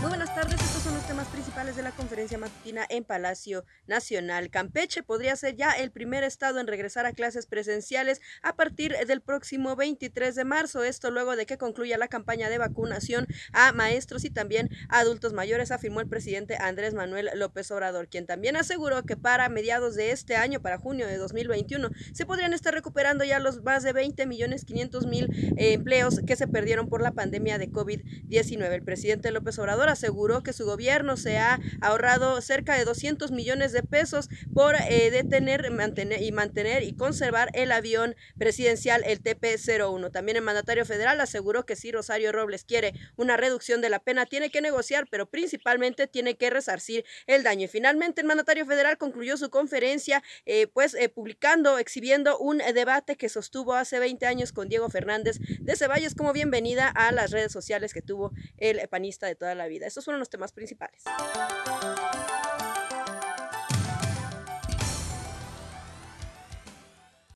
Muy buenas tardes principales de la conferencia matutina en Palacio Nacional. Campeche podría ser ya el primer estado en regresar a clases presenciales a partir del próximo 23 de marzo. Esto luego de que concluya la campaña de vacunación a maestros y también a adultos mayores, afirmó el presidente Andrés Manuel López Obrador, quien también aseguró que para mediados de este año, para junio de 2021, se podrían estar recuperando ya los más de 20 millones 500 mil eh, empleos que se perdieron por la pandemia de COVID-19. El presidente López Obrador aseguró que su gobierno se ha ahorrado cerca de 200 millones de pesos por eh, detener mantener, y mantener y conservar el avión presidencial, el TP-01. También el mandatario federal aseguró que si Rosario Robles quiere una reducción de la pena, tiene que negociar, pero principalmente tiene que resarcir el daño. Y finalmente el mandatario federal concluyó su conferencia, eh, pues eh, publicando, exhibiendo un debate que sostuvo hace 20 años con Diego Fernández de Ceballos como bienvenida a las redes sociales que tuvo el panista de toda la vida. Estos fueron los temas principales.